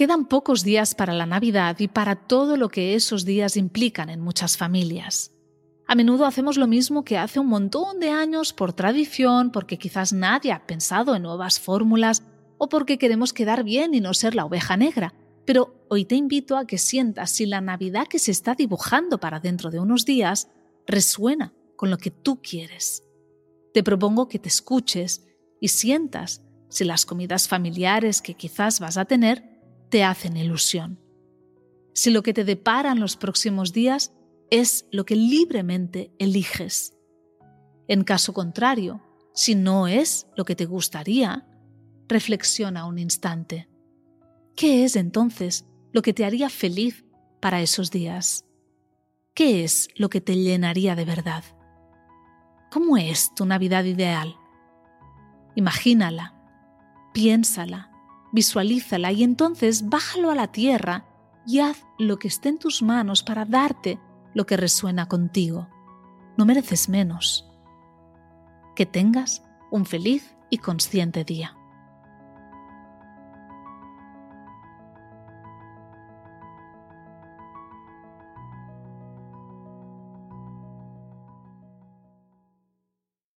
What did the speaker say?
Quedan pocos días para la Navidad y para todo lo que esos días implican en muchas familias. A menudo hacemos lo mismo que hace un montón de años por tradición, porque quizás nadie ha pensado en nuevas fórmulas o porque queremos quedar bien y no ser la oveja negra. Pero hoy te invito a que sientas si la Navidad que se está dibujando para dentro de unos días resuena con lo que tú quieres. Te propongo que te escuches y sientas si las comidas familiares que quizás vas a tener te hacen ilusión. Si lo que te deparan los próximos días es lo que libremente eliges. En caso contrario, si no es lo que te gustaría, reflexiona un instante. ¿Qué es entonces lo que te haría feliz para esos días? ¿Qué es lo que te llenaría de verdad? ¿Cómo es tu Navidad ideal? Imagínala, piénsala, visualízala y entonces bájalo a la tierra y haz lo que esté en tus manos para darte lo que resuena contigo. No mereces menos. Que tengas un feliz y consciente día.